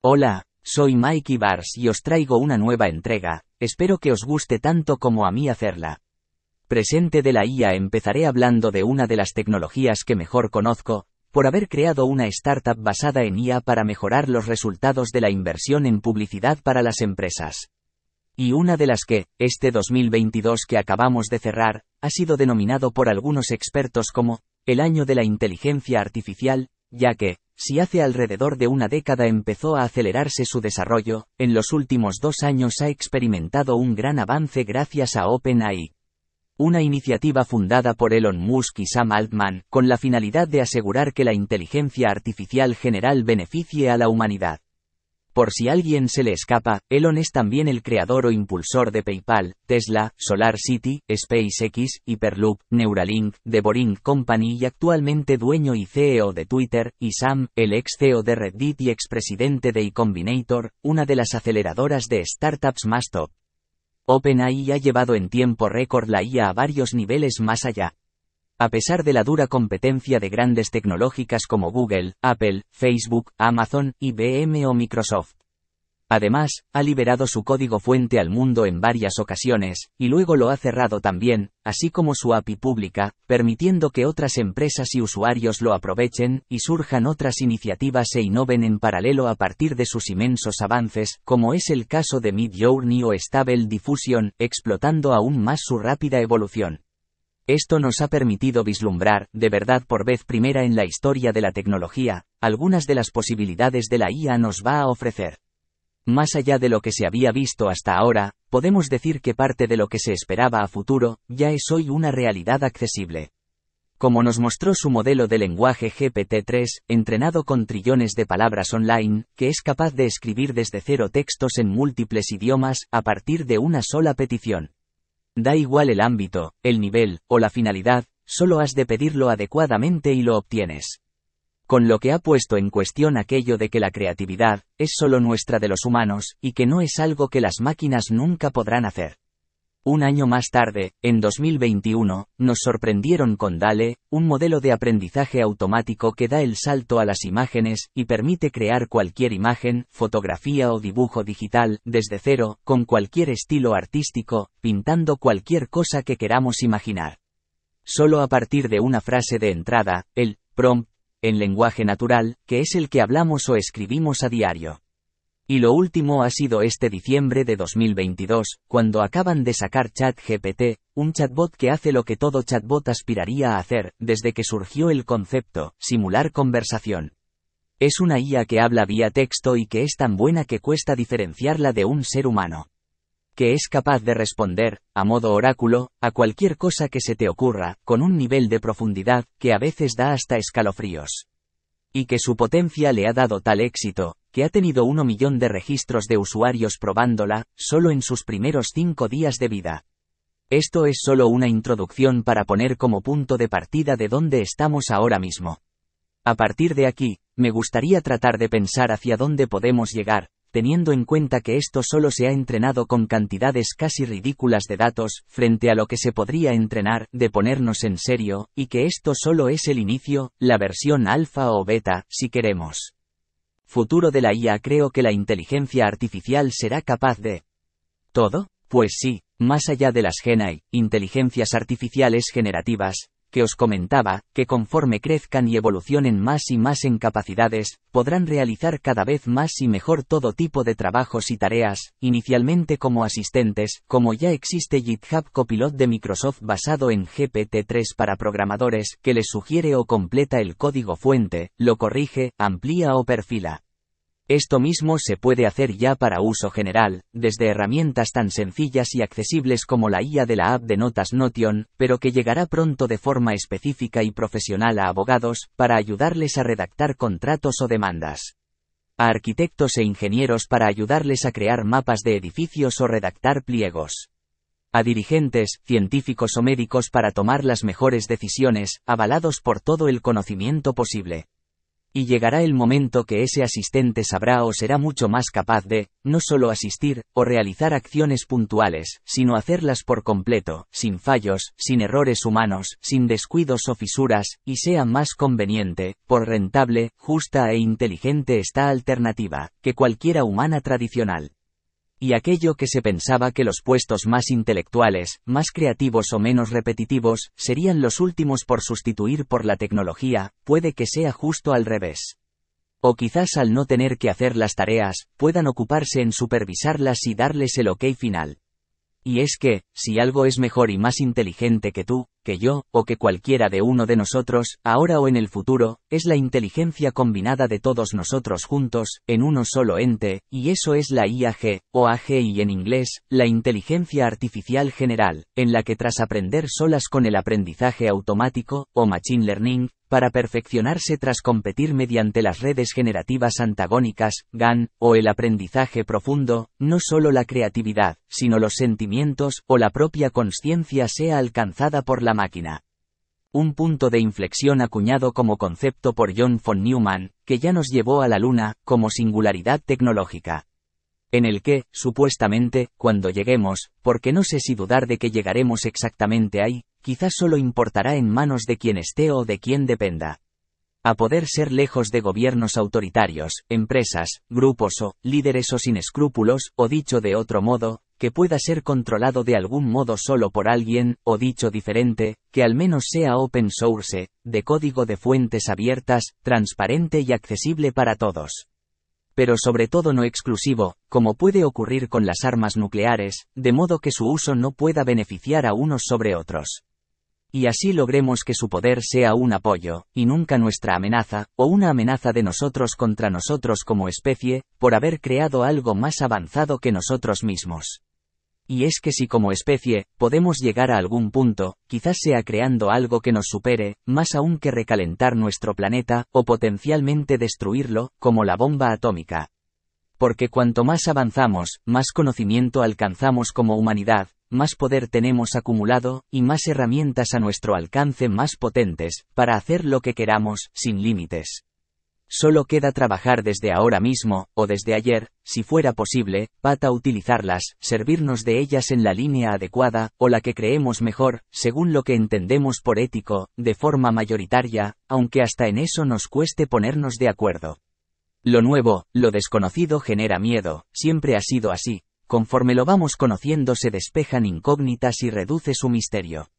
Hola, soy Mikey Bars y os traigo una nueva entrega, espero que os guste tanto como a mí hacerla. Presente de la IA empezaré hablando de una de las tecnologías que mejor conozco, por haber creado una startup basada en IA para mejorar los resultados de la inversión en publicidad para las empresas. Y una de las que, este 2022 que acabamos de cerrar, ha sido denominado por algunos expertos como, el año de la inteligencia artificial, ya que, si hace alrededor de una década empezó a acelerarse su desarrollo, en los últimos dos años ha experimentado un gran avance gracias a OpenAI. Una iniciativa fundada por Elon Musk y Sam Altman, con la finalidad de asegurar que la inteligencia artificial general beneficie a la humanidad. Por si alguien se le escapa, Elon es también el creador o impulsor de PayPal, Tesla, SolarCity, SpaceX, Hyperloop, Neuralink, The Boring Company y actualmente dueño y CEO de Twitter, y Sam, el ex CEO de Reddit y expresidente de iCombinator, una de las aceleradoras de startups más top. OpenAI ha llevado en tiempo récord la IA a varios niveles más allá. A pesar de la dura competencia de grandes tecnológicas como Google, Apple, Facebook, Amazon, IBM o Microsoft. Además, ha liberado su código fuente al mundo en varias ocasiones, y luego lo ha cerrado también, así como su API pública, permitiendo que otras empresas y usuarios lo aprovechen, y surjan otras iniciativas e innoven en paralelo a partir de sus inmensos avances, como es el caso de Midjourney o Stable Diffusion, explotando aún más su rápida evolución. Esto nos ha permitido vislumbrar, de verdad por vez primera en la historia de la tecnología, algunas de las posibilidades de la IA nos va a ofrecer. Más allá de lo que se había visto hasta ahora, podemos decir que parte de lo que se esperaba a futuro, ya es hoy una realidad accesible. Como nos mostró su modelo de lenguaje GPT-3, entrenado con trillones de palabras online, que es capaz de escribir desde cero textos en múltiples idiomas, a partir de una sola petición. Da igual el ámbito, el nivel, o la finalidad, solo has de pedirlo adecuadamente y lo obtienes. Con lo que ha puesto en cuestión aquello de que la creatividad, es solo nuestra de los humanos, y que no es algo que las máquinas nunca podrán hacer. Un año más tarde, en 2021, nos sorprendieron con DALE, un modelo de aprendizaje automático que da el salto a las imágenes y permite crear cualquier imagen, fotografía o dibujo digital, desde cero, con cualquier estilo artístico, pintando cualquier cosa que queramos imaginar. Solo a partir de una frase de entrada, el prompt, en lenguaje natural, que es el que hablamos o escribimos a diario. Y lo último ha sido este diciembre de 2022, cuando acaban de sacar ChatGPT, un chatbot que hace lo que todo chatbot aspiraría a hacer, desde que surgió el concepto, simular conversación. Es una IA que habla vía texto y que es tan buena que cuesta diferenciarla de un ser humano. Que es capaz de responder, a modo oráculo, a cualquier cosa que se te ocurra, con un nivel de profundidad, que a veces da hasta escalofríos. Y que su potencia le ha dado tal éxito, que ha tenido uno millón de registros de usuarios probándola, solo en sus primeros cinco días de vida. Esto es solo una introducción para poner como punto de partida de dónde estamos ahora mismo. A partir de aquí, me gustaría tratar de pensar hacia dónde podemos llegar, teniendo en cuenta que esto solo se ha entrenado con cantidades casi ridículas de datos, frente a lo que se podría entrenar, de ponernos en serio, y que esto solo es el inicio, la versión alfa o beta, si queremos futuro de la IA creo que la inteligencia artificial será capaz de... ¿Todo? Pues sí, más allá de las GenAI, inteligencias artificiales generativas, que os comentaba, que conforme crezcan y evolucionen más y más en capacidades, podrán realizar cada vez más y mejor todo tipo de trabajos y tareas, inicialmente como asistentes, como ya existe GitHub Copilot de Microsoft basado en GPT-3 para programadores, que les sugiere o completa el código fuente, lo corrige, amplía o perfila. Esto mismo se puede hacer ya para uso general, desde herramientas tan sencillas y accesibles como la IA de la app de notas Notion, pero que llegará pronto de forma específica y profesional a abogados, para ayudarles a redactar contratos o demandas. A arquitectos e ingenieros para ayudarles a crear mapas de edificios o redactar pliegos. A dirigentes, científicos o médicos para tomar las mejores decisiones, avalados por todo el conocimiento posible Y llegará el momento que ese asistente sabrá o será mucho más capaz de, no solo asistir, o realizar acciones puntuales, sino hacerlas por completo, sin fallos, sin errores humanos, sin descuidos o fisuras, y sea más conveniente, por rentable, justa e inteligente esta alternativa, que cualquiera humana tradicional. Y aquello que se pensaba que los puestos más intelectuales, más creativos o menos repetitivos, serían los últimos por sustituir por la tecnología, puede que sea justo al revés. O quizás al no tener que hacer las tareas, puedan ocuparse en supervisarlas y darles el ok final. Y es que, si algo es mejor y más inteligente que tú, que yo, o que cualquiera de uno de nosotros, ahora o en el futuro, es la inteligencia combinada de todos nosotros juntos, en uno solo ente, y eso es la IAG, o AGI en inglés, la inteligencia artificial general, en la que tras aprender solas con el aprendizaje automático, o machine learning, para perfeccionarse tras competir mediante las redes generativas antagónicas, GAN, o el aprendizaje profundo, no solo la creatividad, sino los sentimientos, o la propia conciencia sea alcanzada por la máquina. Un punto de inflexión acuñado como concepto por John von Neumann, que ya nos llevó a la Luna, como singularidad tecnológica. En el que, supuestamente, cuando lleguemos, porque no sé si dudar de que llegaremos exactamente ahí, quizás solo importará en manos de quien esté o de quien dependa. A poder ser lejos de gobiernos autoritarios, empresas, grupos o, líderes o sin escrúpulos, o dicho de otro modo, que pueda ser controlado de algún modo solo por alguien, o dicho diferente, que al menos sea open source, de código de fuentes abiertas, transparente y accesible para todos. Pero sobre todo no exclusivo, como puede ocurrir con las armas nucleares, de modo que su uso no pueda beneficiar a unos sobre otros. Y así logremos que su poder sea un apoyo, y nunca nuestra amenaza, o una amenaza de nosotros contra nosotros como especie, por haber creado algo más avanzado que nosotros mismos. Y es que si como especie, podemos llegar a algún punto, quizás sea creando algo que nos supere, más aún que recalentar nuestro planeta, o potencialmente destruirlo, como la bomba atómica. Porque cuanto más avanzamos, más conocimiento alcanzamos como humanidad, más poder tenemos acumulado, y más herramientas a nuestro alcance más potentes, para hacer lo que queramos, sin límites. Solo queda trabajar desde ahora mismo, o desde ayer, si fuera posible, para utilizarlas, servirnos de ellas en la línea adecuada, o la que creemos mejor, según lo que entendemos por ético, de forma mayoritaria, aunque hasta en eso nos cueste ponernos de acuerdo. Lo nuevo, lo desconocido genera miedo, siempre ha sido así, conforme lo vamos conociendo se despejan incógnitas y reduce su misterio.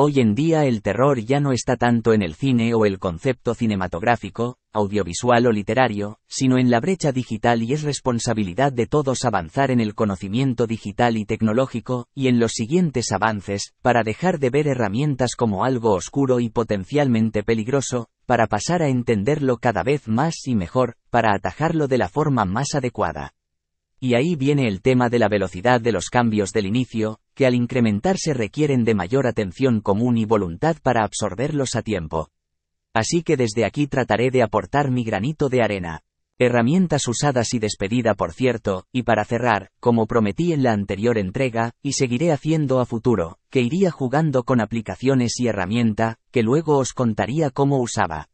Hoy en día el terror ya no está tanto en el cine o el concepto cinematográfico, audiovisual o literario, sino en la brecha digital y es responsabilidad de todos avanzar en el conocimiento digital y tecnológico, y en los siguientes avances, para dejar de ver herramientas como algo oscuro y potencialmente peligroso, para pasar a entenderlo cada vez más y mejor, para atajarlo de la forma más adecuada. Y ahí viene el tema de la velocidad de los cambios del inicio, que al incrementarse requieren de mayor atención común y voluntad para absorberlos a tiempo. Así que desde aquí trataré de aportar mi granito de arena. Herramientas usadas y despedida por cierto, y para cerrar, como prometí en la anterior entrega, y seguiré haciendo a futuro, que iría jugando con aplicaciones y herramienta, que luego os contaría cómo usaba.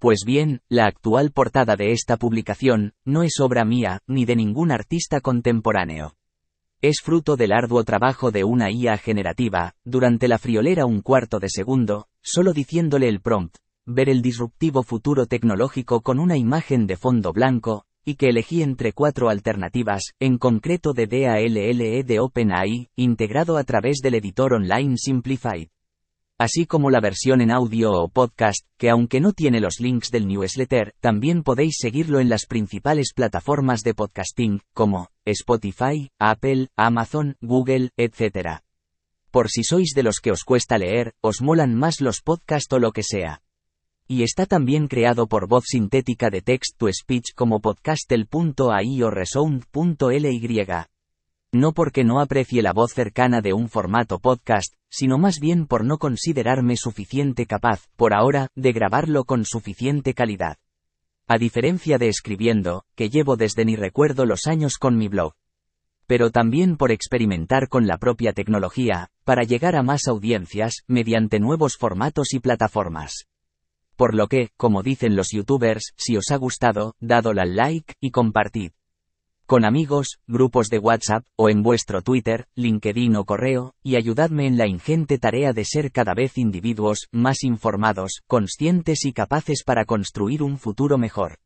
Pues bien, la actual portada de esta publicación, no es obra mía, ni de ningún artista contemporáneo. Es fruto del arduo trabajo de una IA generativa, durante la friolera un cuarto de segundo, solo diciéndole el prompt, ver el disruptivo futuro tecnológico con una imagen de fondo blanco, y que elegí entre cuatro alternativas, en concreto de DALLE de OpenAI, integrado a través del editor online Simplified así como la versión en audio o podcast, que aunque no tiene los links del newsletter, también podéis seguirlo en las principales plataformas de podcasting, como Spotify, Apple, Amazon, Google, etc. Por si sois de los que os cuesta leer, os molan más los podcasts o lo que sea. Y está también creado por voz sintética de text to speech como podcastel.ai o resound.ly no porque no aprecie la voz cercana de un formato podcast, sino más bien por no considerarme suficiente capaz, por ahora, de grabarlo con suficiente calidad. A diferencia de escribiendo, que llevo desde ni recuerdo los años con mi blog. Pero también por experimentar con la propia tecnología, para llegar a más audiencias, mediante nuevos formatos y plataformas. Por lo que, como dicen los youtubers, si os ha gustado, dadle al like y compartid. Con amigos, grupos de WhatsApp, o en vuestro Twitter, LinkedIn o correo, y ayudadme en la ingente tarea de ser cada vez individuos más informados, conscientes y capaces para construir un futuro mejor.